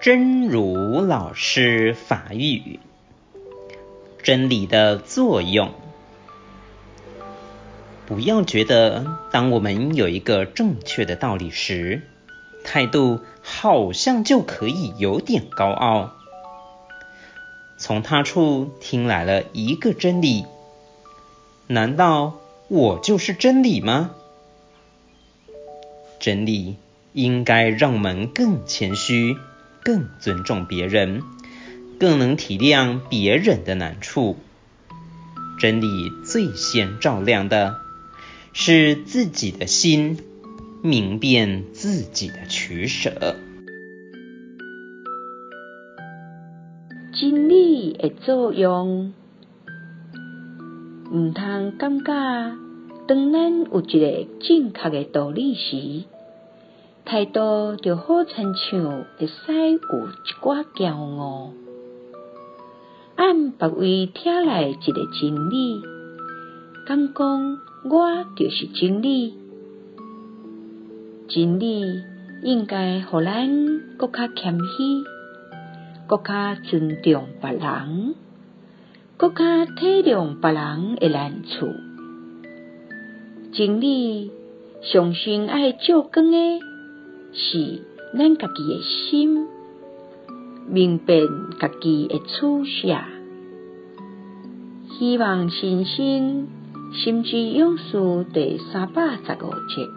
真如老师法语，真理的作用。不要觉得，当我们有一个正确的道理时，态度好像就可以有点高傲。从他处听来了一个真理，难道我就是真理吗？真理应该让我们更谦虚，更尊重别人，更能体谅别人的难处。真理最先照亮的是自己的心，明辨自己的取舍。真理的作用，毋通感觉，当咱有一个正确的道理时，态度就好亲像会使有一寡骄傲。按别位听来一个真理，敢讲我就是真理，真理应该互咱搁较谦虚。搁较尊重别人，搁较体谅别人的难处。真理上先爱照光的，是咱家己的心，明辨家己的取舍。希望信心心之勇士第三百十五集。